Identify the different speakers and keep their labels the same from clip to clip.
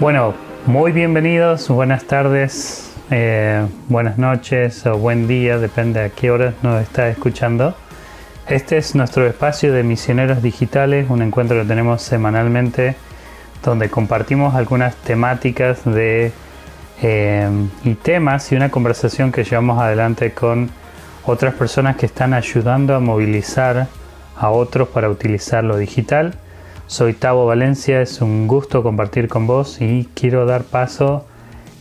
Speaker 1: Bueno, muy bienvenidos, buenas tardes, eh, buenas noches o buen día, depende a qué hora nos está escuchando. Este es nuestro espacio de misioneros digitales, un encuentro que tenemos semanalmente donde compartimos algunas temáticas eh, y temas y una conversación que llevamos adelante con otras personas que están ayudando a movilizar a otros para utilizar lo digital. Soy Tavo Valencia, es un gusto compartir con vos y quiero dar paso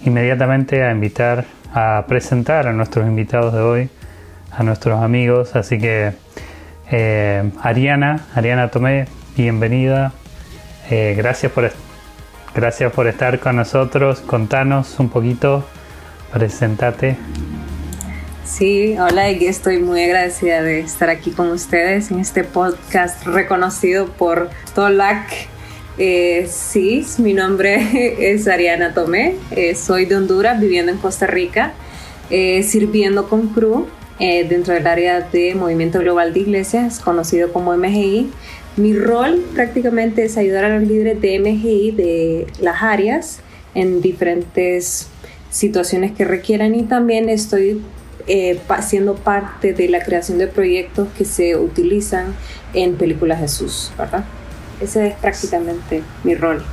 Speaker 1: inmediatamente a invitar a presentar a nuestros invitados de hoy, a nuestros amigos. Así que eh, Ariana, Ariana Tomé, bienvenida. Eh, gracias, por, gracias por estar con nosotros. Contanos un poquito, presentate.
Speaker 2: Sí, hola, y estoy muy agradecida de estar aquí con ustedes en este podcast reconocido por Tolac. Eh, sí, mi nombre es Ariana Tomé, eh, soy de Honduras, viviendo en Costa Rica, eh, sirviendo con CRU dentro del área de Movimiento Global de Iglesias, conocido como MGI. Mi rol prácticamente es ayudar a los líderes de MGI de las áreas en diferentes situaciones que requieran y también estoy eh, siendo parte de la creación de proyectos que se utilizan en Películas Jesús, ¿verdad? Ese es prácticamente mi rol.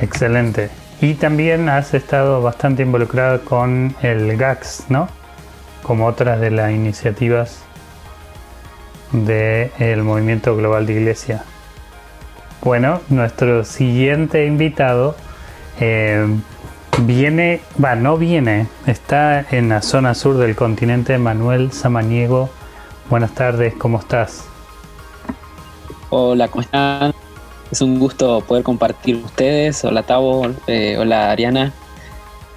Speaker 1: Excelente. Y también has estado bastante involucrada con el GAX, ¿no? Como otras de las iniciativas del movimiento global de iglesia. Bueno, nuestro siguiente invitado eh, Viene, va, no viene, está en la zona sur del continente Manuel Samaniego. Buenas tardes, ¿cómo estás?
Speaker 3: Hola, ¿cómo están? Es un gusto poder compartir con ustedes. Hola Tavo, eh, hola Ariana.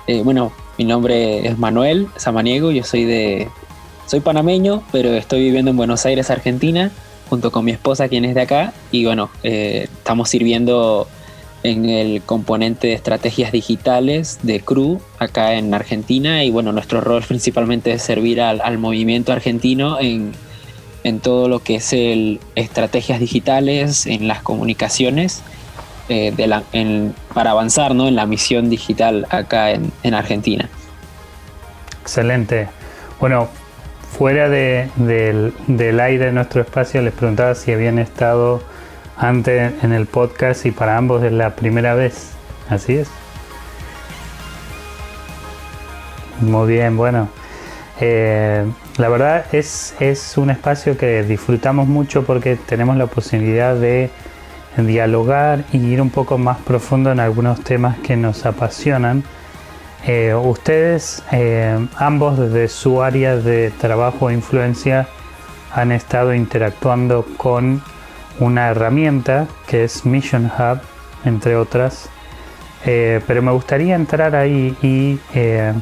Speaker 3: Eh, bueno, mi nombre es Manuel Samaniego, yo soy de soy panameño, pero estoy viviendo en Buenos Aires, Argentina, junto con mi esposa, quien es de acá, y bueno, eh, estamos sirviendo en el componente de estrategias digitales de CRU acá en Argentina y bueno, nuestro rol principalmente es servir al, movimiento argentino en, todo lo que es el estrategias digitales, en las comunicaciones, eh, para avanzar ¿no? en la misión digital acá en, Argentina.
Speaker 1: Excelente. Bueno, fuera de, del, del aire de nuestro espacio les preguntaba si habían estado antes en el podcast y para ambos es la primera vez. Así es. Muy bien, bueno. Eh, la verdad es, es un espacio que disfrutamos mucho porque tenemos la posibilidad de dialogar y ir un poco más profundo en algunos temas que nos apasionan. Eh, ustedes, eh, ambos desde su área de trabajo e influencia, han estado interactuando con una herramienta que es Mission Hub, entre otras. Eh, pero me gustaría entrar ahí y eh,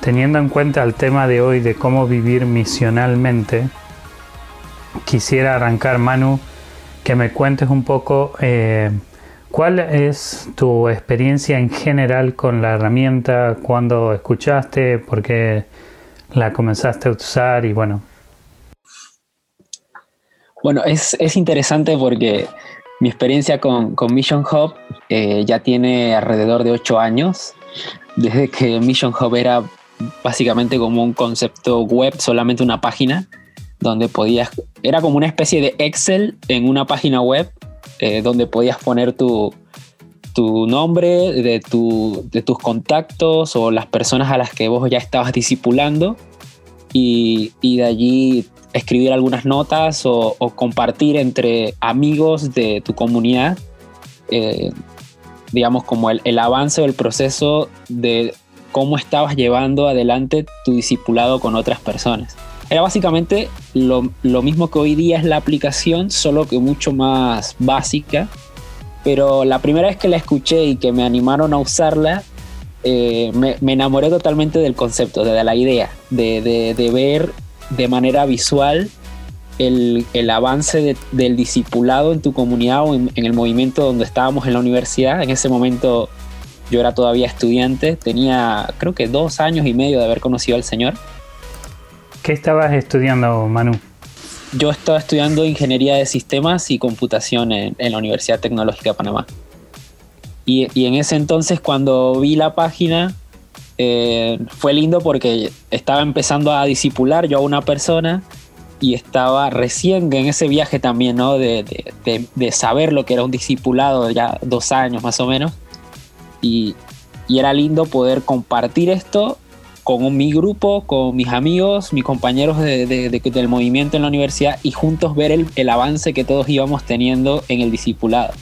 Speaker 1: teniendo en cuenta el tema de hoy de cómo vivir misionalmente, quisiera arrancar, Manu, que me cuentes un poco eh, cuál es tu experiencia en general con la herramienta, cuando escuchaste, por qué la comenzaste a usar y bueno,
Speaker 3: bueno, es, interesante porque mi experiencia con, Mission Hub eh, ya tiene alrededor de ocho años, desde que Mission Hub era básicamente como un concepto web, solamente una página, donde podías, era como una especie de Excel en una página web, eh, donde podías poner tu, tu nombre, de, tu, de tus contactos o las personas a las que vos ya estabas discipulando. Y, y de allí escribir algunas notas o, compartir entre amigos de tu comunidad, eh, digamos, como el, avance o el proceso de cómo estabas llevando adelante tu discipulado con otras personas. Era básicamente lo, mismo que hoy día es la aplicación, solo que mucho más básica. Pero la primera vez que la escuché y que me animaron a usarla, eh, me, enamoré totalmente del concepto, de, la idea, de, de ver de manera visual el, avance del discipulado en tu comunidad o en, el movimiento donde estábamos en la universidad. En ese momento yo era todavía estudiante, tenía creo que dos años y medio de haber conocido al Señor.
Speaker 1: ¿Qué estabas estudiando, Manu?
Speaker 3: Yo estaba estudiando ingeniería de sistemas y computación en, la Universidad Tecnológica de Panamá. Y, en ese entonces cuando vi la página, eh, fue lindo porque estaba empezando a disipular yo a una persona y estaba recién en ese viaje también, ¿no? De, de, saber lo que era un discipulado, ya dos años más o menos. Y, era lindo poder compartir esto con mi grupo, con mis amigos, mis compañeros de, del movimiento en la universidad y juntos ver el, el, avance que todos íbamos teniendo en el discipulado.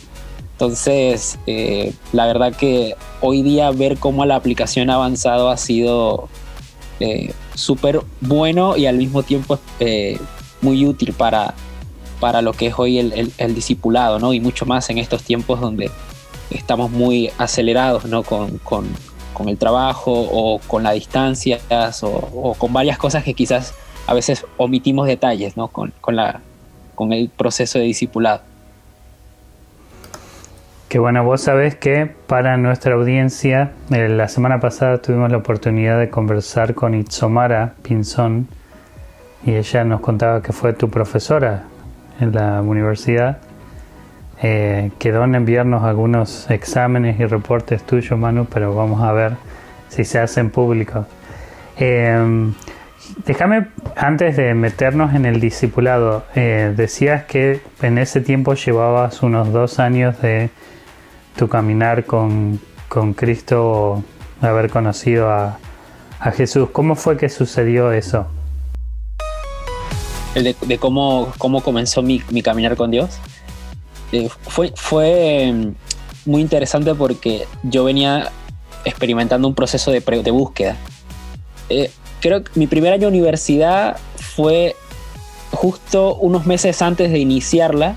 Speaker 3: Entonces, eh, la verdad que hoy día ver cómo la aplicación ha avanzado ha sido eh, súper bueno y al mismo tiempo eh, muy útil para, para lo que es hoy el, discipulado, ¿no? Y mucho más en estos tiempos donde estamos muy acelerados, ¿no? Con, con, con el trabajo o con las distancias o, o, con varias cosas que quizás a veces omitimos detalles, ¿no? Con, con, la, con el proceso de discipulado.
Speaker 1: Que bueno, vos sabés que para nuestra audiencia, eh, la semana pasada tuvimos la oportunidad de conversar con Itzomara Pinzón y ella nos contaba que fue tu profesora en la universidad. Eh, quedó en enviarnos algunos exámenes y reportes tuyos, Manu, pero vamos a ver si se hacen públicos. Eh, déjame, antes de meternos en el discipulado, decías que en ese tiempo llevabas unos dos años de tu caminar con, con Cristo, haber conocido a, a, Jesús. ¿Cómo fue que sucedió eso?
Speaker 3: El de, cómo, cómo comenzó mi, mi caminar con Dios. Eh, fue, fue mm, muy interesante porque yo venía experimentando un proceso de, de búsqueda. Eh, creo que mi primer año de universidad fue justo unos meses antes de iniciarla.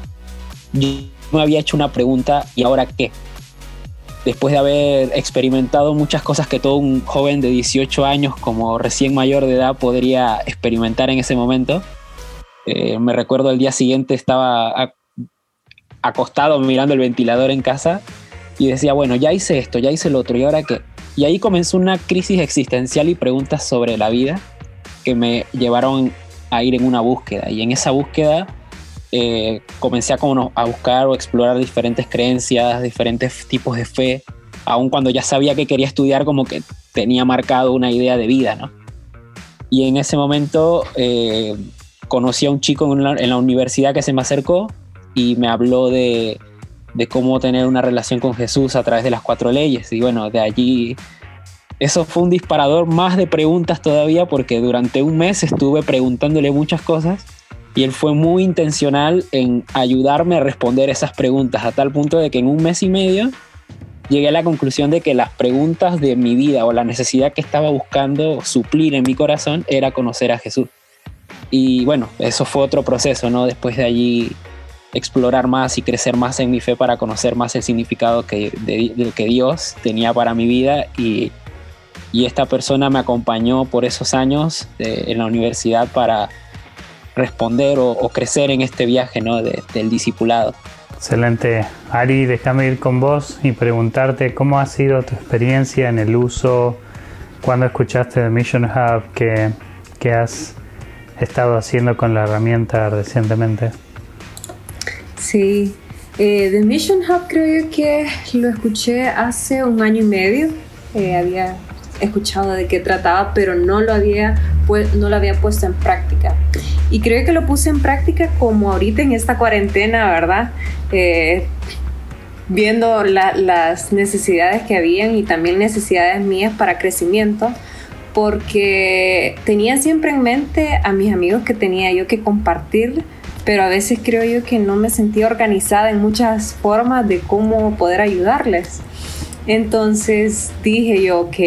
Speaker 3: Me había hecho una pregunta, ¿y ahora qué? después de haber experimentado muchas cosas que todo un joven de 18 años como recién mayor de edad podría experimentar en ese momento. Eh, me recuerdo el día siguiente estaba acostado mirando el ventilador en casa y decía, bueno, ya hice esto, ya hice lo otro, ¿y ahora qué? Y ahí comenzó una crisis existencial y preguntas sobre la vida que me llevaron a ir en una búsqueda. Y en esa búsqueda eh, comencé a, como, a buscar o explorar diferentes creencias, diferentes tipos de fe, aun cuando ya sabía que quería estudiar, como que tenía marcado una idea de vida, ¿no? Y en ese momento eh, conocí a un chico en la, universidad que se me acercó y me habló de, de cómo tener una relación con Jesús a través de las cuatro leyes. Y bueno, de allí eso fue un disparador más de preguntas todavía porque durante un mes estuve preguntándole muchas cosas y él fue muy intencional en ayudarme a responder esas preguntas a tal punto de que en un mes y medio llegué a la conclusión de que las preguntas de mi vida o la necesidad que estaba buscando suplir en mi corazón era conocer a Jesús. Y bueno, eso fue otro proceso, ¿no? Después de allí explorar más y crecer más en mi fe para conocer más el significado que, que Dios tenía para mi vida y, y, esta persona me acompañó por esos años en la universidad para responder o, crecer en este viaje ¿no? del discipulado.
Speaker 1: Excelente. Ari, déjame ir con vos y preguntarte cómo ha sido tu experiencia en el uso, cuando escuchaste de Mission Hub, qué, qué has estado haciendo con la herramienta recientemente.
Speaker 2: Sí, eh, The Mission Hub creo yo que lo escuché hace un año y medio. Eh, había escuchado de qué trataba, pero no lo había, no lo había puesto en práctica. Y creo que lo puse en práctica como ahorita en esta cuarentena, ¿verdad? Eh, viendo las necesidades que habían y también necesidades mías para crecimiento, porque tenía siempre en mente a mis amigos que tenía yo que compartir, pero a veces creo yo que no me sentía organizada en muchas formas de cómo poder ayudarles. Entonces dije yo, ok,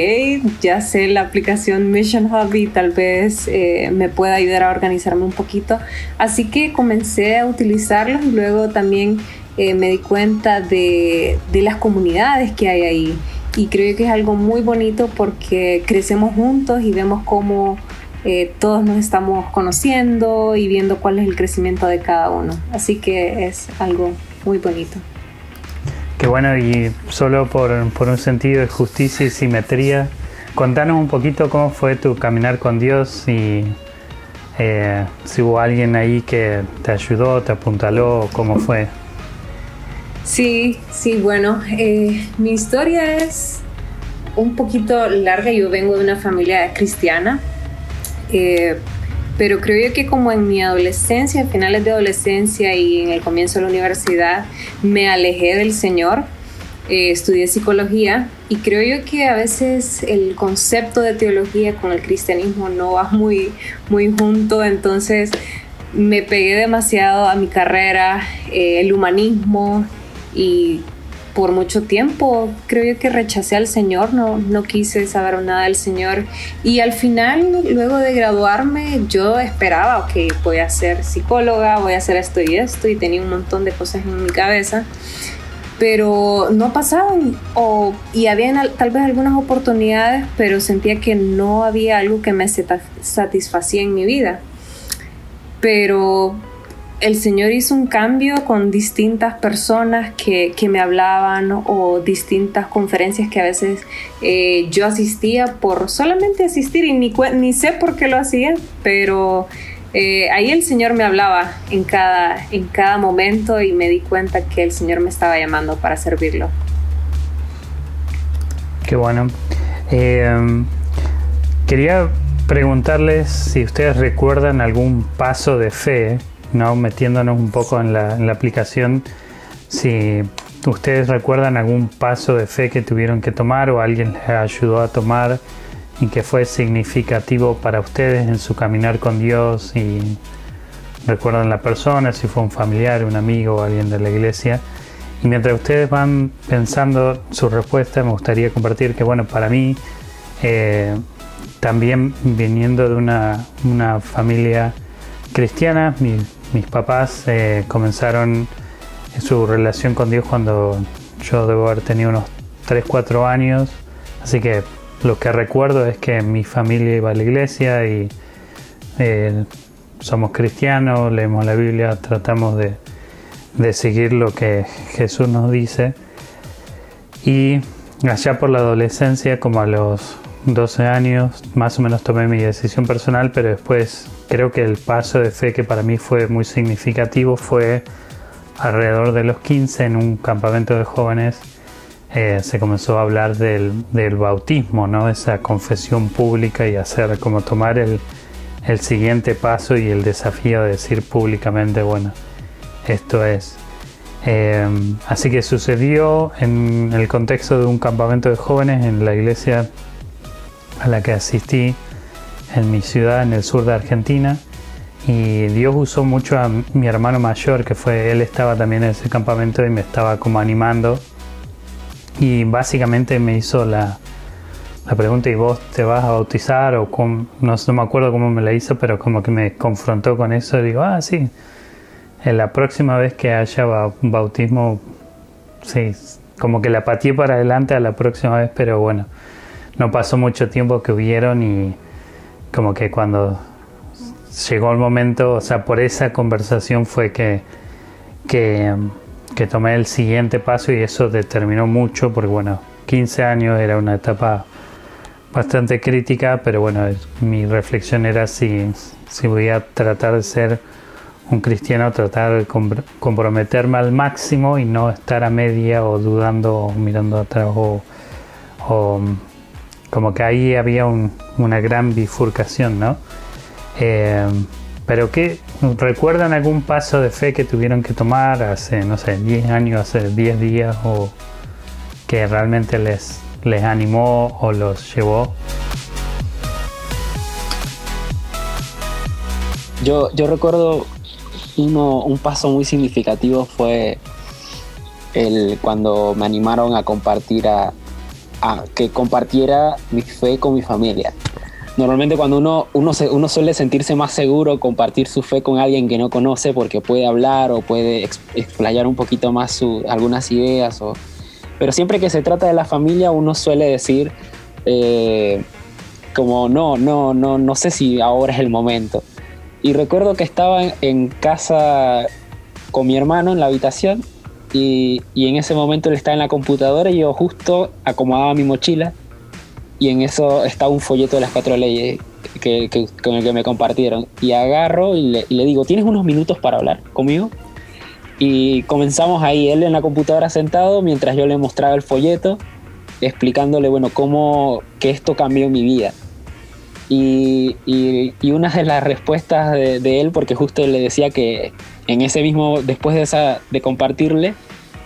Speaker 2: ya sé la aplicación Mission Hub y tal vez eh, me pueda ayudar a organizarme un poquito. Así que comencé a utilizarlos y luego también eh, me di cuenta de, las comunidades que hay ahí. Y creo que es algo muy bonito porque crecemos juntos y vemos cómo eh, todos nos estamos conociendo y viendo cuál es el crecimiento de cada uno. Así que es algo muy bonito.
Speaker 1: Qué bueno, y solo por, un sentido de justicia y simetría, contanos un poquito cómo fue tu caminar con Dios y eh, si hubo alguien ahí que te ayudó, te apuntaló, cómo fue.
Speaker 2: Sí, sí, bueno, eh, mi historia es un poquito larga. Yo vengo de una familia cristiana, eh, pero creo yo que como en mi adolescencia, finales de adolescencia y en el comienzo de la universidad, me alejé del Señor. Eh, estudié psicología y creo yo que a veces el concepto de teología con el cristianismo no va muy, muy junto, entonces me pegué demasiado a mi carrera, el humanismo, y por mucho tiempo. Creo que rechacé al Señor, no, no quise saber nada del Señor. Y al final, luego de graduarme, yo esperaba, ok, voy a ser psicóloga, voy a hacer esto y esto y tenía un montón de cosas en mi cabeza, pero no pasaban o, y había tal vez algunas oportunidades, pero sentía que no había algo que me satisfacía en mi vida. Pero el Señor hizo un cambio con distintas personas que, me hablaban o distintas conferencias que a veces eh, yo asistía por solamente asistir y ni, ni sé por qué lo hacía, pero eh, ahí el Señor me hablaba en cada, en cada momento y me di cuenta que el Señor me estaba llamando para servirlo.
Speaker 1: Qué bueno. Eh, quería preguntarles si ustedes recuerdan algún paso de fe ¿no? metiéndonos un poco en la, aplicación, si ustedes recuerdan algún paso de fe que tuvieron que tomar o alguien les ayudó a tomar y que fue significativo para ustedes en su caminar con Dios y recuerdan la persona, si fue un familiar, un amigo o alguien de la iglesia. Y mientras ustedes van pensando su respuesta, me gustaría compartir que, bueno, para mí, eh, también viniendo de una, una familia cristiana, mi, mis papás eh, comenzaron su relación con Dios cuando yo debo haber tenido unos 3, 4 años. Así que lo que recuerdo es que mi familia iba a la iglesia y eh, somos cristianos, leemos la Biblia, tratamos de, de seguir lo que Jesús nos dice. Y allá por la adolescencia, como a los 12 años, más o menos tomé mi decisión personal, pero después creo que el paso de fe que para mí fue muy significativo fue alrededor de los 15 en un campamento de jóvenes. Eh, se comenzó a hablar del, bautismo, ¿no? esa confesión pública y hacer como tomar el, siguiente paso y el desafío de decir públicamente, bueno, esto es. Eh, así que sucedió en el contexto de un campamento de jóvenes en la iglesia a la que asistí en mi ciudad en el sur de Argentina y Dios usó mucho a mi hermano mayor que fue él estaba también en ese campamento y me estaba como animando. Y básicamente me hizo la, la pregunta y vos te vas a bautizar o no, no, me acuerdo cómo me la hizo pero como que me confrontó con eso y digo ah sí en la próxima vez que haya bautismo sí como que la pateé para adelante a la próxima vez pero bueno no pasó mucho tiempo que hubieron y como que cuando llegó el momento, o sea, por esa conversación fue que, que, tomé el siguiente paso y eso determinó mucho, porque bueno, 15 años era una etapa bastante crítica, pero bueno, mi reflexión era si, si voy a tratar de ser un cristiano, tratar de comprometerme al máximo y no estar a media o dudando o mirando atrás o como que ahí había una gran bifurcación, ¿no? Eh, pero ¿qué recuerdan algún paso de fe que tuvieron que tomar hace, no sé, 10 años, hace 10 días o que realmente les, les animó o los llevó?
Speaker 3: Yo, yo recuerdo uno, un paso muy significativo fue el cuando me animaron a compartir a, a que compartiera mi fe con mi familia. Normalmente cuando uno, uno, uno suele sentirse más seguro compartir su fe con alguien que no conoce porque puede hablar o puede explayar un poquito más algunas ideas. O, pero siempre que se trata de la familia uno suele decir eh, como no, no, no, no sé si ahora es el momento. Y recuerdo que estaba en casa con mi hermano en la habitación y, en ese momento él estaba en la computadora y yo justo acomodaba mi mochila y en eso estaba un folleto de las cuatro leyes que, con el que me compartieron. Y agarro y le, digo, ¿tienes unos minutos para hablar conmigo? Y comenzamos ahí, él en la computadora sentado, mientras yo le mostraba el folleto, explicándole, bueno, cómo que esto cambió mi vida. Y, una de las respuestas de, él, porque justo le decía que en ese mismo, después de, esa, de compartirle,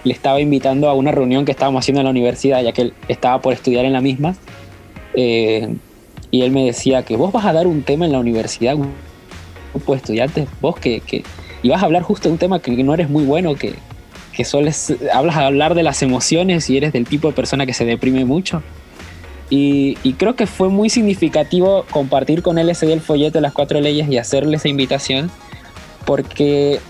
Speaker 3: le estaba invitando a una reunión que estábamos haciendo en la universidad, ya que él estaba por estudiar en la misma. Eh, y él me decía que vos vas a dar un tema en la universidad, un grupo de vos que, que y vas a hablar justo de un tema que no eres muy bueno, que, que sueles, hablas a hablar de las emociones y eres del tipo de persona que se deprime mucho. Y, y, creo que fue muy significativo compartir con él ese día el folleto de las cuatro leyes y hacerle esa invitación, porque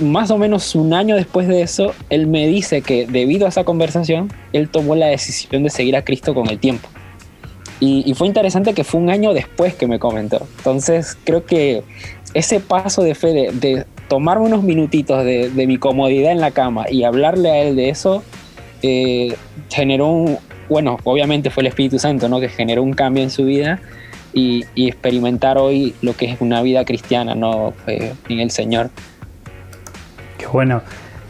Speaker 3: más o menos un año después de eso, él me dice que debido a esa conversación, él tomó la decisión de seguir a Cristo con el tiempo. Y, fue interesante que fue un año después que me comentó. Entonces creo que ese paso de fe, de, de tomarme unos minutitos de, mi comodidad en la cama y hablarle a él de eso, eh, generó un, bueno, obviamente fue el Espíritu Santo, ¿no? Que generó un cambio en su vida y, experimentar hoy lo que es una vida cristiana, ¿no? en el Señor.
Speaker 1: Qué bueno.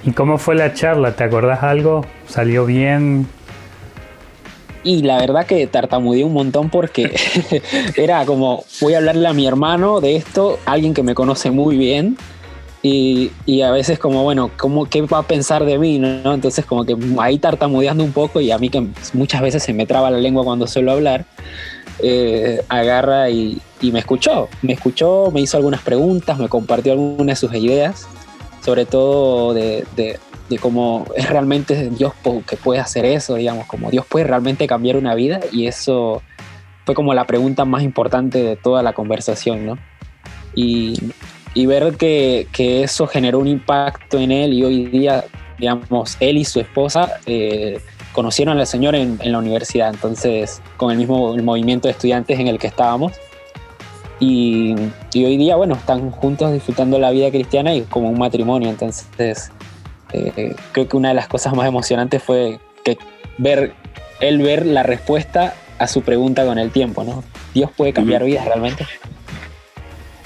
Speaker 1: ¿Y cómo fue la charla? ¿Te acordás algo? ¿Salió bien?
Speaker 3: Y la verdad que tartamudeé un montón porque era como, voy a hablarle a mi hermano de esto, alguien que me conoce muy bien. Y, y, a veces como, bueno, ¿cómo, ¿qué va a pensar de mí? ¿no? Entonces como que ahí tartamudeando un poco y a mí que muchas veces se me traba la lengua cuando suelo hablar, eh, agarra y, y, me escuchó. Me escuchó, me hizo algunas preguntas, me compartió algunas de sus ideas, sobre todo de, de de cómo es realmente Dios que puede hacer eso, digamos, como Dios puede realmente cambiar una vida y eso fue como la pregunta más importante de toda la conversación, ¿no? Y, y ver que, que, eso generó un impacto en él y hoy día, digamos, él y su esposa eh, conocieron al Señor en, en, la universidad, entonces con el mismo el movimiento de estudiantes en el que estábamos. Y, y hoy día, bueno, están juntos disfrutando la vida cristiana y como un matrimonio, entonces eh, creo que una de las cosas más emocionantes fue que ver, él ver la respuesta a su pregunta con el tiempo, ¿no? Dios puede cambiar vidas realmente.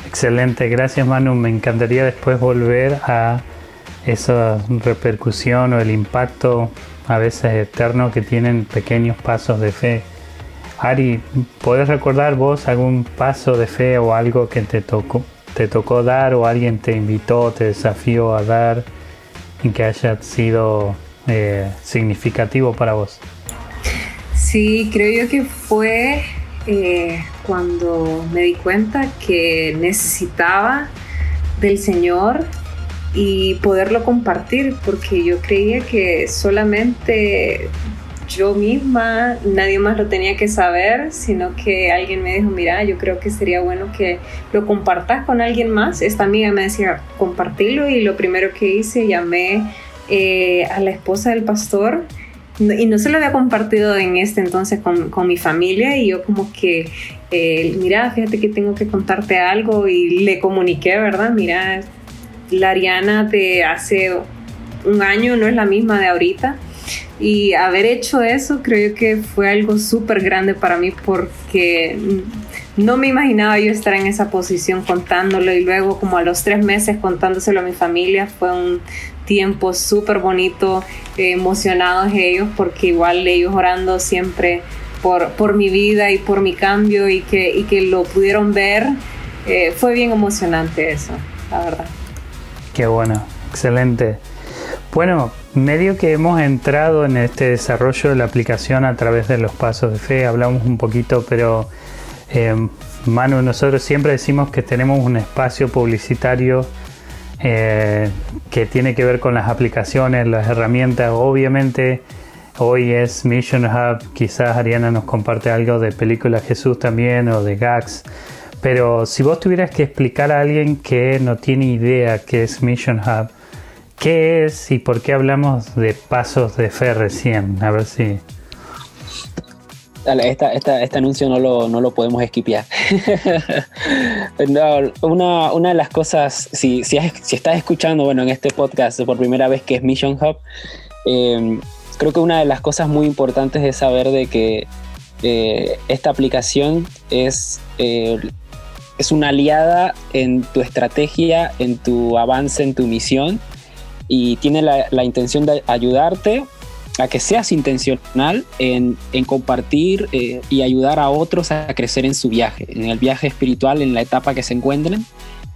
Speaker 1: Excelente, gracias Manu. Me encantaría después volver a esa repercusión o el impacto a veces eterno que tienen pequeños pasos de fe. Ari, ¿puedes recordar vos algún paso de fe o algo que te tocó, te tocó dar o alguien te invitó, te desafió a dar? que haya sido eh, significativo para vos.
Speaker 2: Sí, creo yo que fue eh, cuando me di cuenta que necesitaba del Señor y poderlo compartir, porque yo creía que solamente yo misma, nadie más lo tenía que saber, sino que alguien me dijo, mira, yo creo que sería bueno que lo compartas con alguien más. Esta amiga me decía, compartirlo y lo primero que hice, llamé eh, a la esposa del pastor y no se lo había compartido en este entonces con, con mi familia y yo como que, eh, mira, fíjate que tengo que contarte algo y le comuniqué, ¿verdad? Mira, la Ariana de hace un año no es la misma de ahorita y haber hecho eso creo que fue algo súper grande para mí porque no me imaginaba yo estar en esa posición contándolo y luego como a los tres meses contándoselo a mi familia fue un tiempo súper bonito, eh, emocionados ellos porque igual ellos orando siempre por, por mi vida y por mi cambio y que, y que lo pudieron ver, eh, fue bien emocionante eso, la verdad.
Speaker 1: Qué bueno, excelente. Bueno, medio que hemos entrado en este desarrollo de la aplicación a través de los pasos de fe, hablamos un poquito, pero eh, Manu, nosotros siempre decimos que tenemos un espacio publicitario eh, que tiene que ver con las aplicaciones, las herramientas. Obviamente hoy es Mission Hub, quizás Ariana nos comparte algo de Película Jesús también o de Gags. Pero si vos tuvieras que explicar a alguien que no tiene idea qué es Mission Hub, ¿Qué es y por qué hablamos de pasos de fe recién? A ver si.
Speaker 3: Dale, este anuncio no lo, no lo podemos esquipear. una, una, de las cosas, si, si, estás escuchando bueno, en este podcast por primera vez que es Mission Hub, eh, creo que una de las cosas muy importantes es saber de que eh, esta aplicación es, eh, es una aliada en tu estrategia, en tu avance, en tu misión y tiene la, intención de ayudarte a que seas intencional en, compartir eh, y ayudar a otros a crecer en su viaje, en el viaje espiritual, en la etapa que se encuentren.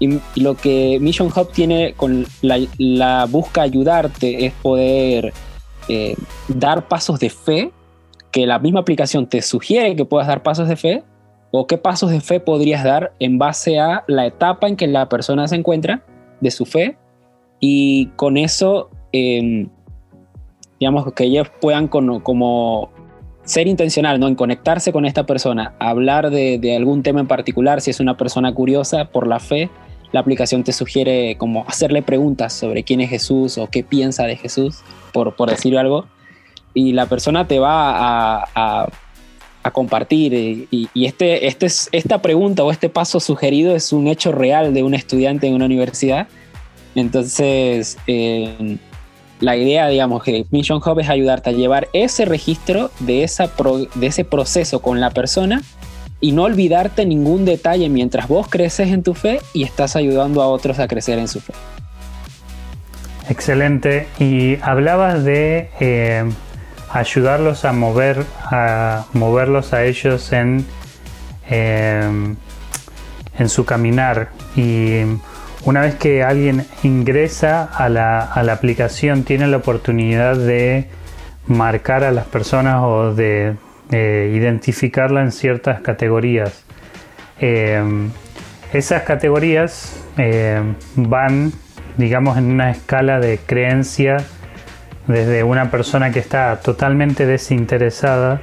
Speaker 3: Y, lo que Mission Hub tiene con la, busca ayudarte es poder eh, dar pasos de fe, que la misma aplicación te sugiere que puedas dar pasos de fe, o qué pasos de fe podrías dar en base a la etapa en que la persona se encuentra de su fe y con eso, em, digamos, que ellos puedan como, ser intencional, ¿no? En conectarse con esta persona, hablar de, algún tema en particular, si es una persona curiosa por la fe, la aplicación te sugiere como hacerle preguntas sobre quién es Jesús o qué piensa de Jesús, por, por decir algo, y la persona te va a a compartir. Y, este, este es, esta pregunta o este paso sugerido es un hecho real de un estudiante en una universidad. Entonces, eh, la idea, digamos, que Mission Hub es ayudarte a llevar ese registro de, esa de ese proceso con la persona y no olvidarte ningún detalle mientras vos creces en tu fe y estás ayudando a otros a crecer en su fe.
Speaker 1: Excelente. Y hablabas de eh, ayudarlos a mover, a moverlos a ellos en, em, en su caminar. Y una vez que alguien ingresa a la, aplicación, tiene la oportunidad de marcar a las personas o de identificarla en ciertas categorías. Em, esas categorías em, van, digamos, en una escala de creencia desde una persona que está totalmente desinteresada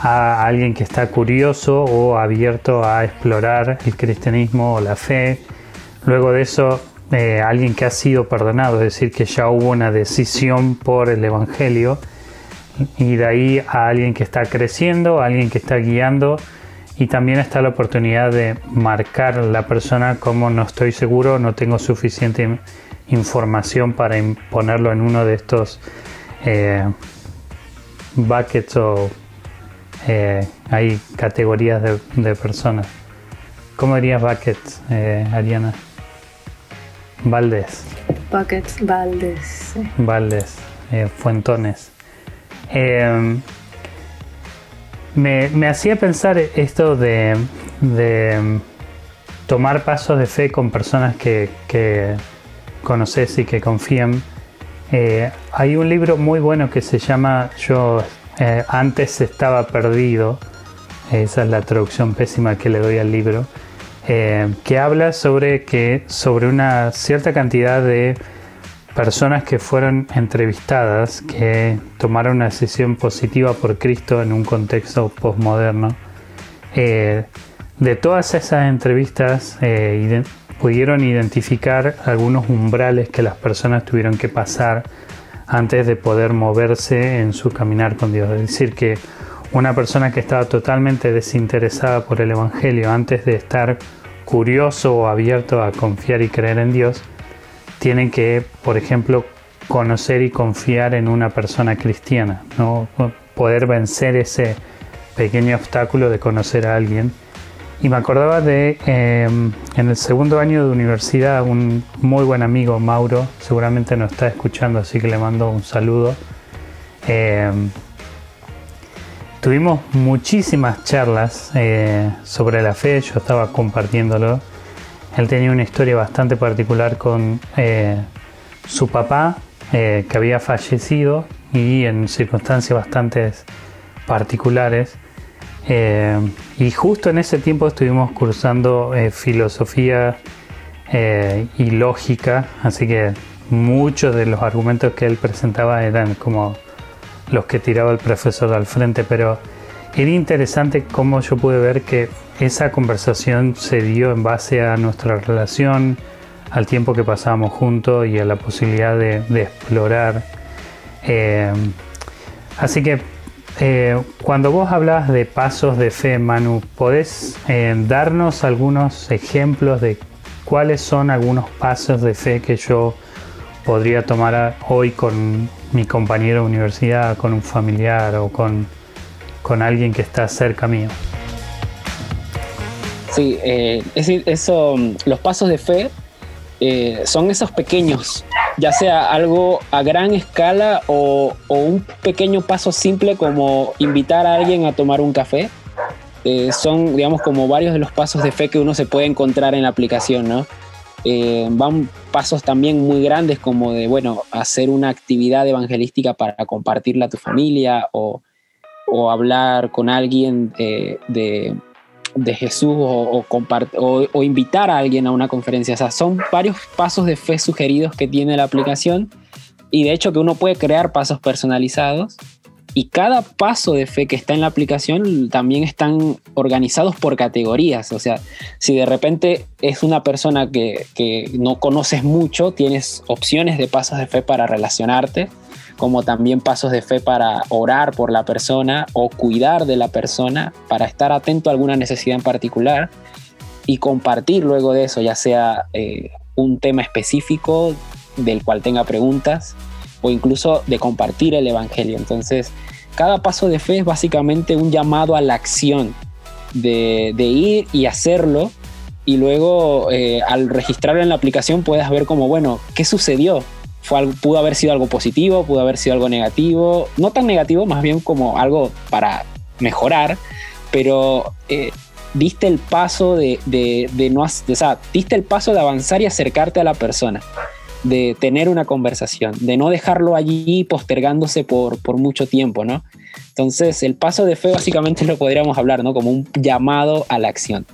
Speaker 1: a alguien que está curioso o abierto a explorar el cristianismo o la fe. Luego de eso, eh, alguien que ha sido perdonado, es decir, que ya hubo una decisión por el Evangelio. Y de ahí a alguien que está creciendo, a alguien que está guiando. Y también está la oportunidad de marcar la persona como no estoy seguro, no tengo suficiente información para ponerlo en uno de estos eh, buckets o eh, hay categorías de, personas. ¿Cómo dirías buckets, Ariana? Valdés.
Speaker 2: Buckets, Valdés.
Speaker 1: Valdés, Fuentones. Me, hacía pensar esto de, tomar pasos de fe con personas que conoces y que confían. Eh, hay un libro muy bueno que se llama Yo eh, antes estaba perdido, esa es la traducción pésima que le doy al libro, eh, que habla sobre, que, sobre una cierta cantidad de personas que fueron entrevistadas, que tomaron una decisión positiva por Cristo en un contexto postmoderno. de todas esas entrevistas, pudieron identificar algunos umbrales que las personas tuvieron que pasar antes de poder moverse en su caminar con Dios. Es decir, que una persona que estaba totalmente desinteresada por el Evangelio antes de estar curioso o abierto a confiar y creer en Dios, tiene que, por ejemplo, conocer y confiar en una persona cristiana, ¿no? poder vencer ese pequeño obstáculo de conocer a alguien y me acordaba de em, en el segundo año de universidad un muy buen amigo, Mauro, seguramente nos está escuchando, así que le mando un saludo. Em, tuvimos muchísimas charlas eh, sobre la fe, yo estaba compartiéndolo. Él tenía una historia bastante particular con eh, su papá, eh, que había fallecido y en circunstancias bastante particulares. Y justo en ese tiempo estuvimos cursando filosofía y lógica, así que muchos de los argumentos que él presentaba eran como los que tiraba el profesor al frente, pero era interesante cómo yo pude ver que esa conversación se dio en base a nuestra relación, al tiempo que pasábamos juntos y a la posibilidad de, explorar. así que eh, cuando vos hablas de pasos de fe, Manu, ¿podés eh, darnos algunos ejemplos de cuáles son algunos pasos de fe que yo podría tomar hoy con mi compañero de universidad, con un familiar o con, alguien que está cerca mío?
Speaker 3: Sí, eh, eso, los pasos de fe son esos pequeños ya sea algo a gran escala o, un pequeño paso simple como invitar a alguien a tomar un café. Eh, son, digamos, como varios de los pasos de fe que uno se puede encontrar en la aplicación, ¿no? Eh, van pasos también muy grandes como de, bueno, hacer una actividad evangelística para compartirla a tu familia o, hablar con alguien de, de Jesús o, o, invitar a alguien a una conferencia. O sea, son varios pasos de fe sugeridos que tiene la aplicación y de hecho que uno puede crear pasos personalizados y cada paso de fe que está en la aplicación también están organizados por categorías. O sea, si de repente es una persona que, no conoces mucho, tienes opciones de pasos de fe para relacionarte como también pasos de fe para orar por la persona o cuidar de la persona, para estar atento a alguna necesidad en particular y compartir luego de eso, ya sea eh, un tema específico del cual tenga preguntas o incluso de compartir el Evangelio. Entonces, cada paso de fe es básicamente un llamado a la acción, de, ir y hacerlo y luego eh, al registrarlo en la aplicación puedas ver como, bueno, ¿qué sucedió? pudo haber sido algo positivo, pudo haber sido algo negativo, no tan negativo, más bien como algo para mejorar, pero eh, diste el paso de, no, o sea, diste el paso de avanzar y acercarte a la persona, de tener una conversación, de no dejarlo allí postergándose por, por mucho tiempo, ¿no? Entonces, el paso de fe básicamente lo podríamos hablar, ¿no? Como un llamado a la acción.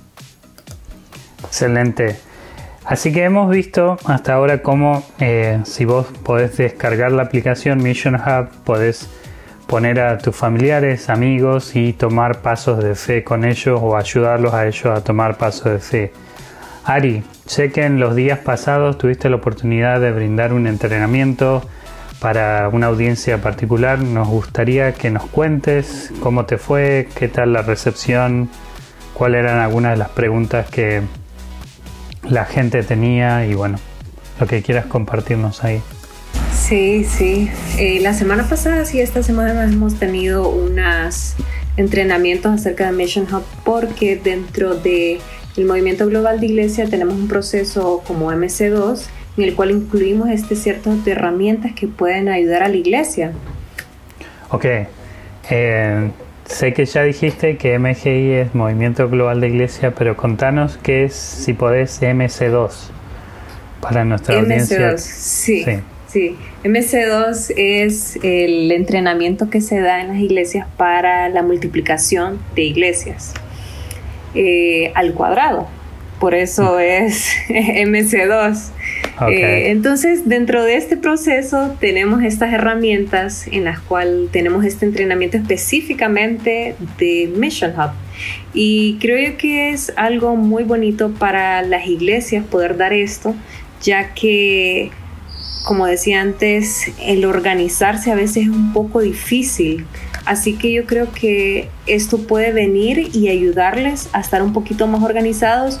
Speaker 1: Excelente. Así que hemos visto hasta ahora cómo eh, si vos podés descargar la aplicación Mission Hub, podés poner a tus familiares, amigos y tomar pasos de fe con ellos o ayudarlos a ellos a tomar pasos de fe. Ari, sé que en los días pasados tuviste la oportunidad de brindar un entrenamiento para una audiencia particular. Nos gustaría que nos cuentes cómo te fue, qué tal la recepción, cuáles eran algunas de las preguntas que la gente tenía y bueno, lo que quieras compartirnos ahí.
Speaker 2: Sí, sí. Eh, la semana pasada sí, esta semana hemos tenido unos entrenamientos acerca de Mission Hub porque dentro del el movimiento global de iglesia tenemos un proceso como MC2 en el cual incluimos este cierto de herramientas que pueden ayudar a la iglesia.
Speaker 1: Ok. Eh, Sé que ya dijiste que MGI es Movimiento Global de Iglesia, pero contanos qué es, si podés, MC2 para nuestra audiencia.
Speaker 2: Sí, sí, MC2 es el entrenamiento que se da en las iglesias para la multiplicación de iglesias eh, al cuadrado. Por eso mm. es MC2. Eh, entonces, dentro de este proceso tenemos estas herramientas en las cuales tenemos este entrenamiento específicamente de Mission Hub. Y creo que es algo muy bonito para las iglesias poder dar esto, ya que, como decía antes, el organizarse a veces es un poco difícil. Así que yo creo que esto puede venir y ayudarles a estar un poquito más organizados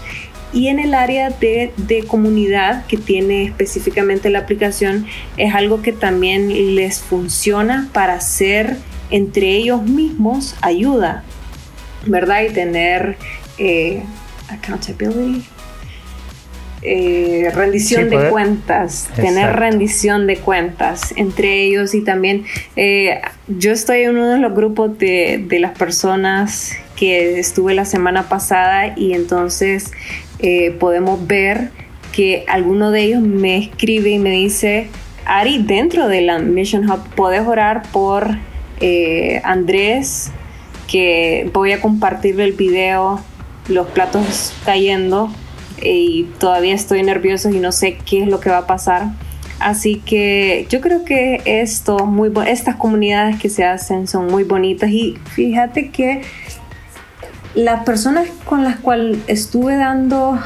Speaker 2: y en el área de, comunidad que tiene específicamente la aplicación es algo que también les funciona para hacer entre ellos mismos ayuda, ¿verdad? Y tener eh, accountability. Eh, rendición de cuentas, tener rendición de cuentas entre ellos y también eh, yo estoy en uno de los grupos de, de, las personas que estuve la semana pasada y entonces eh, podemos ver que alguno de ellos me escribe y me dice, Ari, dentro de la Mission Hub, puedes orar por Andrés, que voy a compartirle el video, los platos cayendo y todavía estoy nervioso y no sé qué es lo que va a pasar. Así que yo creo que esto, muy estas comunidades que se hacen son muy bonitas y fíjate que las personas con las cuales estuve dando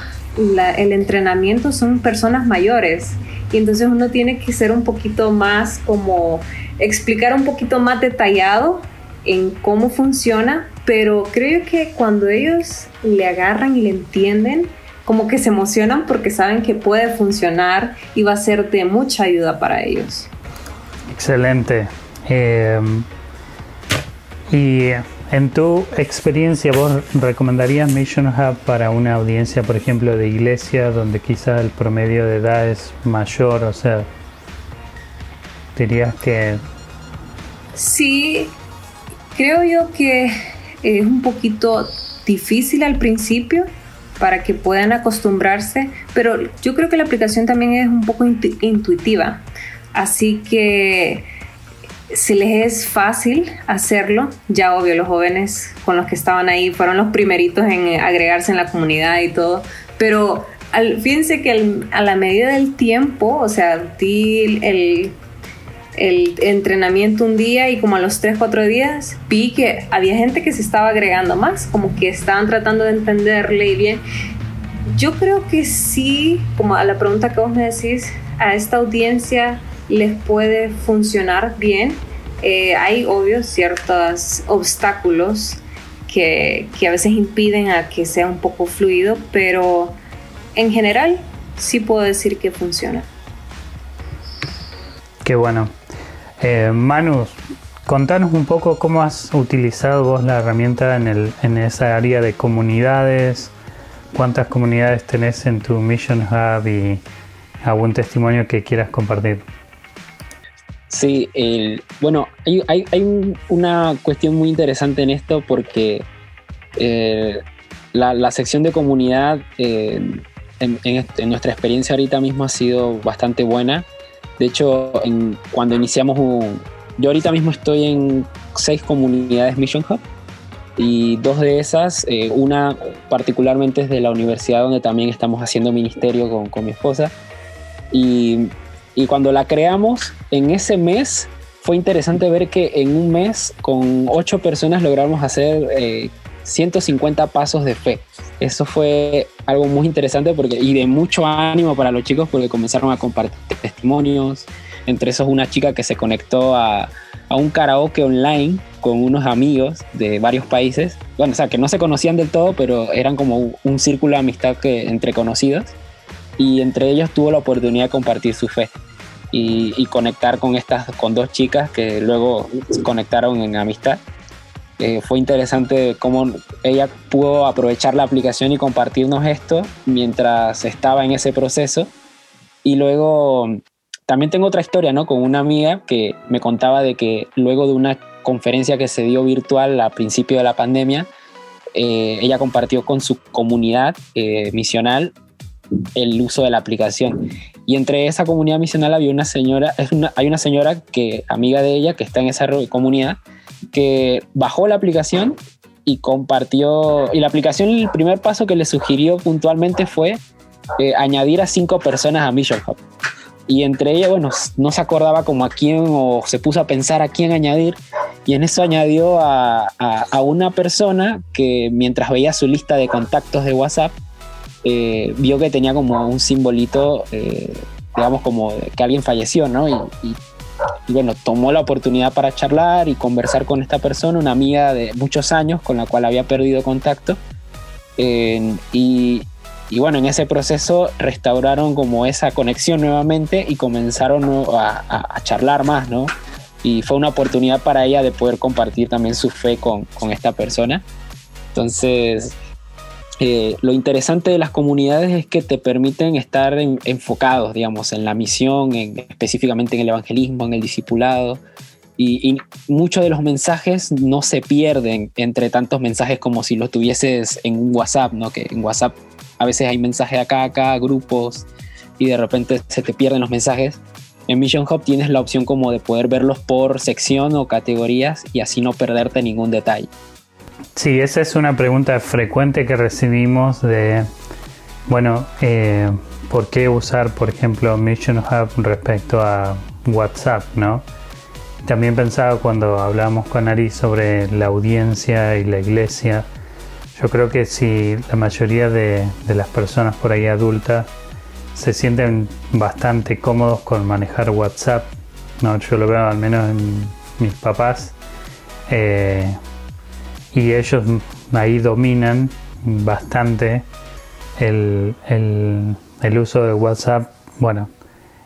Speaker 2: el entrenamiento son personas mayores y entonces uno tiene que ser un poquito más como explicar un poquito más detallado en cómo funciona, pero creo que cuando ellos le agarran y le entienden, como que se emocionan porque saben que puede funcionar y va a ser de mucha ayuda para ellos.
Speaker 1: Excelente. Eh, y en tu experiencia, ¿vos recomendarías Mission Hub para una audiencia, por ejemplo, de iglesia, donde quizá el promedio de edad es mayor? O sea, dirías que...
Speaker 2: Sí, creo yo que es un poquito difícil al principio para que puedan acostumbrarse, pero yo creo que la aplicación también es un poco intuitiva, así que si les es fácil hacerlo, ya obvio, los jóvenes con los que estaban ahí fueron los primeritos en agregarse en la comunidad y todo, pero al, fíjense que a la medida del tiempo, o sea, di el, el entrenamiento un día y como a los 3, 4 días vi que había gente que se estaba agregando más, como que estaban tratando de entenderle bien. Yo creo que sí, como a la pregunta que vos me decís, a esta audiencia les puede funcionar bien. Eh, hay, obvio, ciertos obstáculos que, que a veces impiden a que sea un poco fluido, pero en general sí puedo decir que funciona.
Speaker 1: Qué bueno. Eh, Manu, contanos un poco cómo has utilizado vos la herramienta en, en esa área de comunidades, cuántas comunidades tenés en tu Mission Hub y algún testimonio que quieras compartir.
Speaker 3: Sí, bueno, hay, una cuestión muy interesante en esto porque eh, la, sección de comunidad eh, en, nuestra experiencia ahorita mismo ha sido bastante buena. De hecho, cuando iniciamos un, yo ahorita mismo estoy en seis comunidades Mission Hub y dos de esas, eh, una particularmente es de la universidad donde también estamos haciendo ministerio con, con mi esposa. Y, y, cuando la creamos, en ese mes fue interesante ver que en un mes con ocho personas logramos hacer eh, 150 pasos de fe. Eso fue algo muy interesante porque, y de mucho ánimo para los chicos porque comenzaron a compartir testimonios. Entre esos una chica que se conectó a, a un karaoke online con unos amigos de varios países. Bueno, o sea, que no se conocían del todo, pero eran como un círculo de amistad que, entre conocidos. Y entre ellos tuvo la oportunidad de compartir su fe. Y, y, conectar con estas con dos chicas que luego conectaron en amistad eh, fue interesante cómo ella pudo aprovechar la aplicación y compartirnos esto mientras estaba en ese proceso. Y luego también tengo otra historia, ¿no? Con una amiga que me contaba de que luego de una conferencia que se dio virtual a principio de la pandemia, eh, ella compartió con su comunidad eh, misional el uso de la aplicación. Y entre esa comunidad misional había una señora, hay una señora que, amiga de ella, que está en esa comunidad, que bajó la aplicación y compartió, y la aplicación el primer paso que le sugirió puntualmente fue eh, añadir a cinco personas a Mission Hub. Y entre ellas, bueno, no se acordaba como a quién o se puso a pensar a quién añadir. Y en eso añadió a, a, una persona que mientras veía su lista de contactos de WhatsApp, eh, vio que tenía como un simbolito, eh, digamos, como que alguien falleció, ¿no? Y bueno, tomó la oportunidad para charlar y conversar con esta persona, una amiga de muchos años con la cual había perdido contacto. y, bueno, en ese proceso restauraron como esa conexión nuevamente y comenzaron a, charlar más, ¿no? Y fue una oportunidad para ella de poder compartir también su fe con, con esta persona. Entonces, eh, lo interesante de las comunidades es que te permiten estar enfocados, digamos, en la misión, específicamente en el evangelismo, en el discipulado. Y, muchos de los mensajes no se pierden entre tantos mensajes como si los tuvieses en WhatsApp, ¿no? Que en WhatsApp a veces hay mensajes acá, acá, grupos, y de repente se te pierden los mensajes. En Mission Hub tienes la opción como de poder verlos por sección o categorías y así no perderte ningún detalle.
Speaker 1: Sí, esa es una pregunta frecuente que recibimos de, bueno, eh, ¿por qué usar, por ejemplo, Mission Hub respecto a WhatsApp, no? También pensaba cuando hablábamos con Ari sobre la audiencia y la iglesia, yo creo que si la mayoría de, las personas por ahí adultas se sienten bastante cómodos con manejar WhatsApp, no, yo lo veo al menos en mis papás, eh, y ellos ahí dominan bastante el, uso de WhatsApp. Bueno,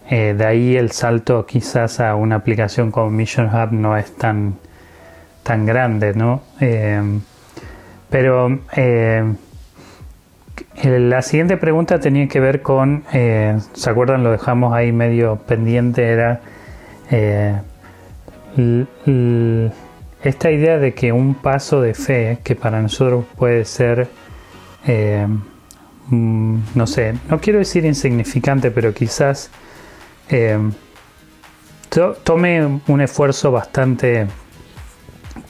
Speaker 1: eh, de ahí el salto quizás a una aplicación como Mission Hub no es tan, tan grande, ¿no? Eh, pero eh, la siguiente pregunta tenía que ver con, ¿se acuerdan? Lo dejamos ahí medio pendiente, era eh, esta idea de que un paso de fe, que para nosotros puede ser, eh, mm, no sé, no quiero decir insignificante, pero quizás eh, tome un esfuerzo bastante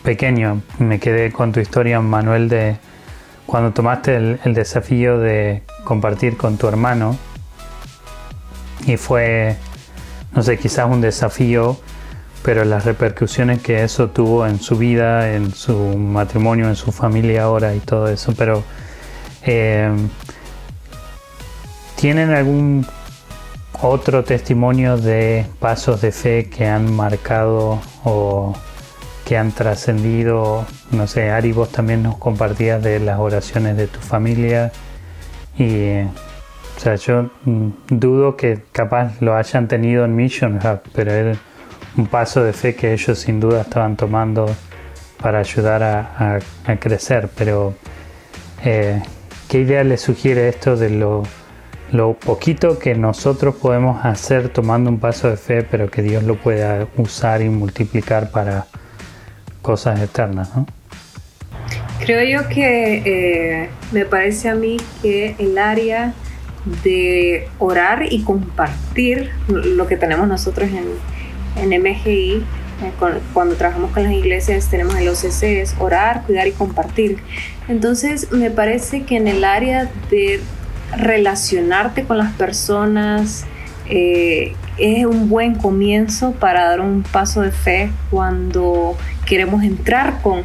Speaker 1: pequeño. Me quedé con tu historia, Manuel, de cuando tomaste el, desafío de compartir con tu hermano y fue, no sé, quizás un desafío, pero las repercusiones que eso tuvo en su vida, en su matrimonio, en su familia ahora y todo eso, pero eh, ¿tienen algún otro testimonio de pasos de fe que han marcado o que han trascendido, no sé, Ari, vos también nos compartías de las oraciones de tu familia y, o sea, yo mm, dudo que capaz lo hayan tenido en Mission Hub, pero es un paso de fe que ellos sin duda estaban tomando para ayudar a, crecer, pero eh, ¿qué idea les sugiere esto de lo, poquito que nosotros podemos hacer tomando un paso de fe, pero que Dios lo pueda usar y multiplicar para cosas eternas.
Speaker 2: Creo yo que eh, me parece a mí que el área de orar y compartir lo que tenemos nosotros en, en MGI, eh, cuando trabajamos con las iglesias tenemos el OCC, orar, cuidar y compartir. Entonces me parece que en el área de relacionarte con las personas, eh, es un buen comienzo para dar un paso de fe cuando queremos entrar con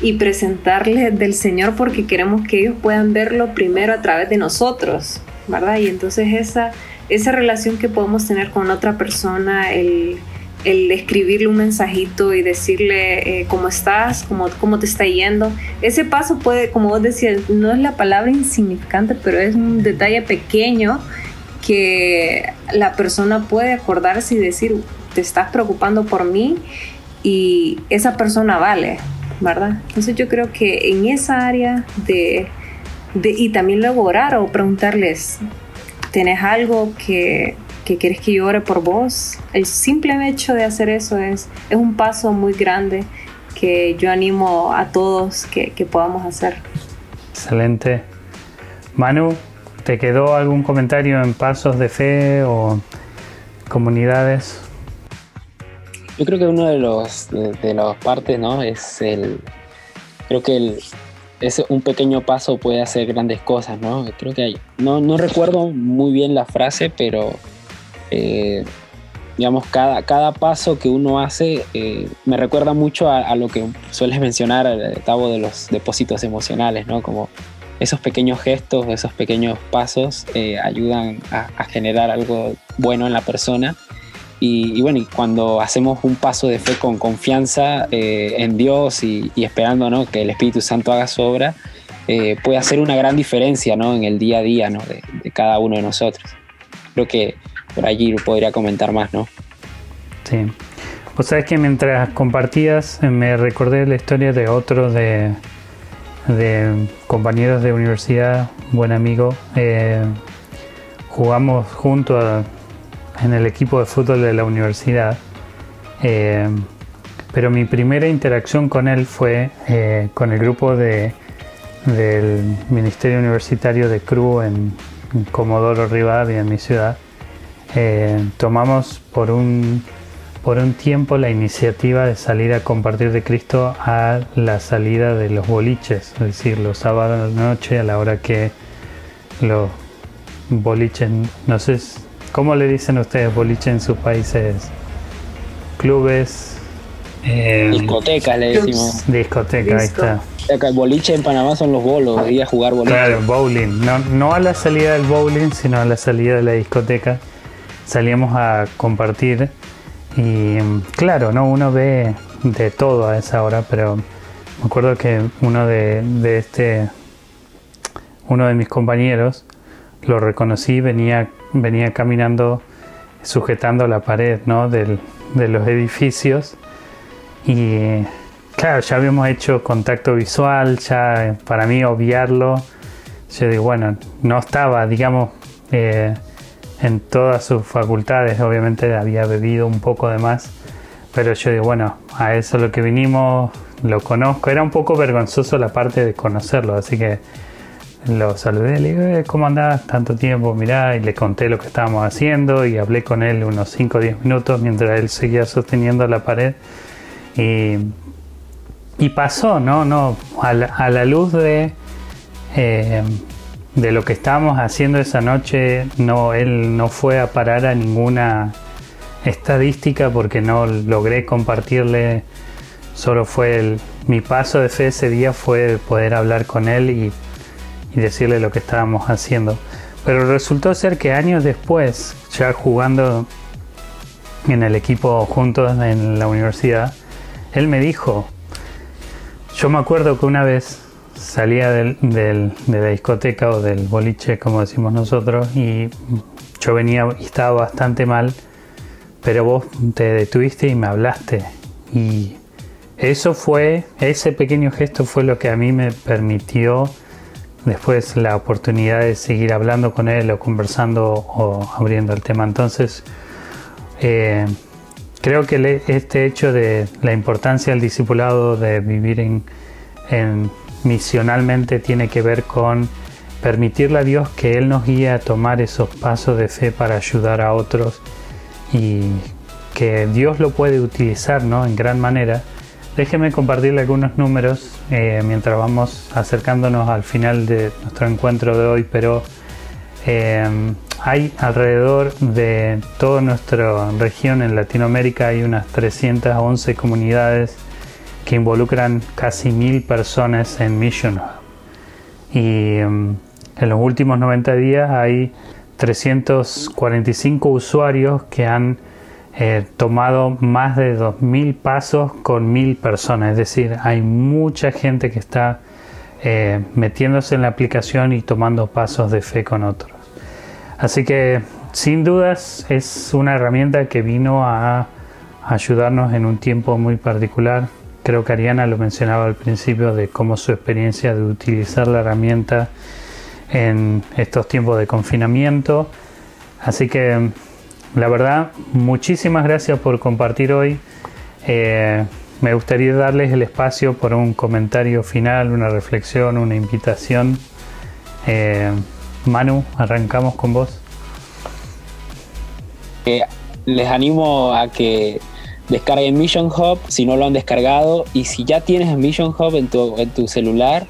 Speaker 2: y presentarles del Señor porque queremos que ellos puedan verlo primero a través de nosotros, ¿verdad? Y entonces esa, esa relación que podemos tener con otra persona, el, el escribirle un mensajito y decirle eh, cómo estás, cómo, cómo te está yendo, ese paso puede, como vos decías, no es la palabra insignificante, pero es un detalle pequeño que la persona puede acordarse y decir, te estás preocupando por mí y esa persona vale, ¿verdad? Entonces yo creo que en esa área de, y también luego orar o preguntarles, ¿tienes algo que, quieres que yo ore por vos? El simple hecho de hacer eso es, es un paso muy grande que yo animo a todos que, que podamos hacer.
Speaker 1: Excelente. Manu, ¿Te quedó algún comentario en pasos de fe o comunidades?
Speaker 3: Yo creo que uno de los de, las partes, ¿no? Es el. Creo que el, es un pequeño paso puede hacer grandes cosas, ¿no? Creo que hay. No, no recuerdo muy bien la frase, pero. Eh, digamos, cada, cada paso que uno hace eh, me recuerda mucho a, a, lo que sueles mencionar cabo de los depósitos emocionales, ¿no? Como esos pequeños gestos, esos pequeños pasos eh, ayudan a, generar algo bueno en la persona. Y, bueno, y cuando hacemos un paso de fe con confianza eh, en Dios y, esperando ¿no? que el Espíritu Santo haga su obra, eh, puede hacer una gran diferencia ¿no? en el día a día ¿no? de, de, cada uno de nosotros. Creo que por allí podría comentar más, ¿no?
Speaker 1: Sí. Pues sabes que mientras compartías me recordé la historia de otro de, compañeros de universidad, buen amigo. Eh, jugamos juntos en el equipo de fútbol de la universidad. Eh, pero mi primera interacción con él fue eh, con el grupo de, del Ministerio Universitario de CRU en, Comodoro Rivadavia, en mi ciudad. Tomamos por un por un tiempo la iniciativa de salir a compartir de Cristo a la salida de los boliches, es decir, los sábados de la noche a la hora que los boliches, no sé, ¿cómo le dicen ustedes boliche en sus países? Clubes.
Speaker 3: Eh, discotecas le decimos.
Speaker 1: Discoteca, ahí está.
Speaker 3: El boliche en Panamá son los bolos, ir a jugar boliche.
Speaker 1: Claro, bowling. No, no a la salida del bowling, sino a la salida de la discoteca. Salíamos a compartir y claro, ¿no? uno ve de todo a esa hora, pero me acuerdo que uno de, este, uno de mis compañeros, lo reconocí, venía, venía caminando sujetando la pared ¿no? de los edificios y claro, ya habíamos hecho contacto visual, ya para mí obviarlo, yo digo, bueno, no estaba, digamos, eh, en todas sus facultades, obviamente había bebido un poco de más, pero yo digo, bueno, a eso es lo que vinimos, lo conozco, era un poco vergonzoso la parte de conocerlo, así que lo saludé, le digo, eh, ¿cómo andás? Tanto tiempo, mirá, y le conté lo que estábamos haciendo y hablé con él unos 5 o 10 minutos mientras él seguía sosteniendo la pared. Y, y pasó, ¿no? no a, la, luz de, eh, de lo que estábamos haciendo esa noche, no, él no fue a parar a ninguna estadística porque no logré compartirle, solo fue el, mi paso de fe ese día fue poder hablar con él y y decirle lo que estábamos haciendo. Pero resultó ser que años después, ya jugando en el equipo juntos en la universidad, él me dijo, yo me acuerdo que una vez salía de la discoteca o del boliche, como decimos nosotros, y yo venía y estaba bastante mal, pero vos te detuviste y me hablaste. Y eso fue, ese pequeño gesto fue lo que a mí me permitió después la oportunidad de seguir hablando con él o conversando o abriendo el tema. Entonces, eh, creo que este hecho de la importancia del discipulado, de vivir en, misionalmente, tiene que ver con permitirle a Dios que Él nos guíe a tomar esos pasos de fe para ayudar a otros y que Dios lo puede utilizar ¿no? en gran manera Déjeme compartirle algunos números eh, mientras vamos acercándonos al final de nuestro encuentro de hoy, pero eh, hay alrededor de toda nuestra región en Latinoamérica hay unas 311 comunidades que involucran casi mil personas en Mission Y em, en los últimos 90 días hay 345 usuarios que han He tomado más de 2.000 pasos con 1.000 personas. Es decir, hay mucha gente que está eh, metiéndose en la aplicación y tomando pasos de fe con otros. Así que sin dudas es una herramienta que vino a ayudarnos en un tiempo muy particular. Creo que Ariana lo mencionaba al principio de cómo su experiencia de utilizar la herramienta en estos tiempos de confinamiento. Así que la verdad, muchísimas gracias por compartir hoy. Eh, me gustaría darles el espacio por un comentario final, una reflexión, una invitación. Eh, Manu, arrancamos con vos.
Speaker 3: Eh, les animo a que descarguen Mission Hub si no lo han descargado y si ya tienes Mission Hub en tu, en tu celular,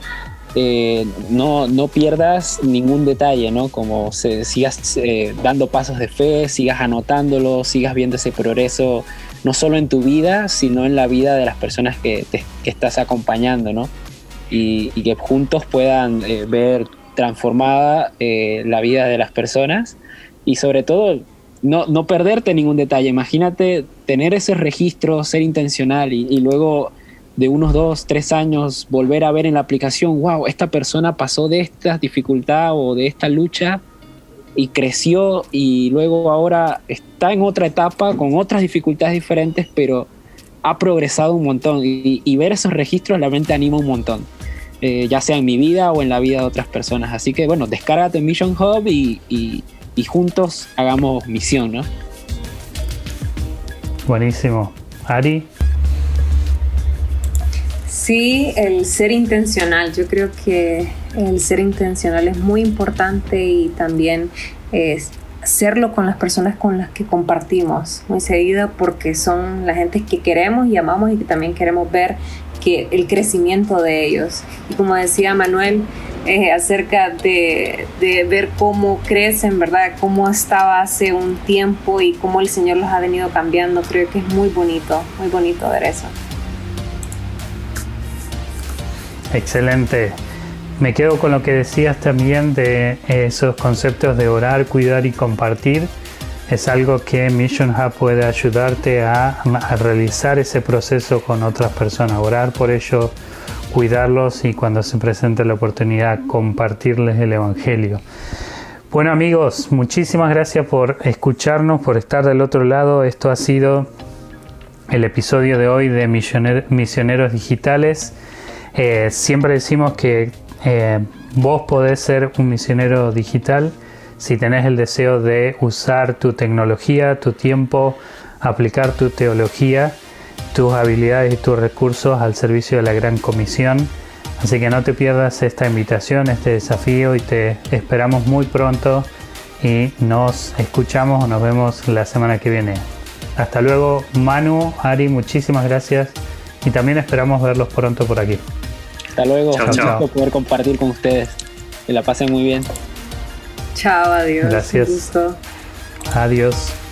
Speaker 3: eh, no, no, pierdas ningún detalle, ¿no? Como se, sigas eh, dando pasos de fe, sigas anotándolo, sigas viendo ese progreso, no solo en tu vida, sino en la vida de las personas que, estás acompañando, ¿no? Y, que juntos puedan eh, ver transformada la vida de las personas y sobre todo no, no, perderte ningún detalle. Imagínate tener ese registro, ser intencional y, luego de unos dos, tres años volver a ver en la aplicación, wow, esta persona pasó de esta dificultad o de esta lucha y creció y luego ahora está en otra etapa con otras dificultades diferentes, pero ha progresado un montón y, ver esos registros realmente anima un montón, eh, ya sea en mi vida o en la vida de otras personas. Así que bueno, descárgate Mission Hub y, y juntos hagamos misión, ¿no?
Speaker 1: Buenísimo. Ari.
Speaker 2: Sí, el ser intencional. Yo creo que el ser intencional es muy importante y también es hacerlo con las personas con las que compartimos muy seguido porque son la gente que queremos y amamos y que también queremos ver el crecimiento de ellos. Y como decía Manuel, eh, acerca de, de, ver cómo crecen, ¿verdad? Cómo estaba hace un tiempo y cómo el Señor los ha venido cambiando, creo que es muy bonito, muy bonito ver eso.
Speaker 1: Excelente. Me quedo con lo que decías también de esos conceptos de orar, cuidar y compartir. Es algo que Mission Hub puede ayudarte a, realizar ese proceso con otras personas. Orar por ellos, cuidarlos y cuando se presente la oportunidad compartirles el Evangelio. Bueno amigos, muchísimas gracias por escucharnos, por estar del otro lado. Esto ha sido el episodio de hoy de Misioneros Digitales. Eh, siempre decimos que eh, vos podés ser un misionero digital si tenés el deseo de usar tu tecnología, tu tiempo, aplicar tu teología, tus habilidades y tus recursos al servicio de la Gran Comisión. Así que no te pierdas esta invitación, este desafío y te esperamos muy pronto y nos escuchamos o nos vemos la semana que viene. Hasta luego, Manu, Ari, muchísimas gracias y también esperamos verlos pronto por aquí.
Speaker 3: Hasta luego, un poder compartir con ustedes. Que la pasen muy bien.
Speaker 2: Chao, adiós.
Speaker 1: Gracias. Adiós.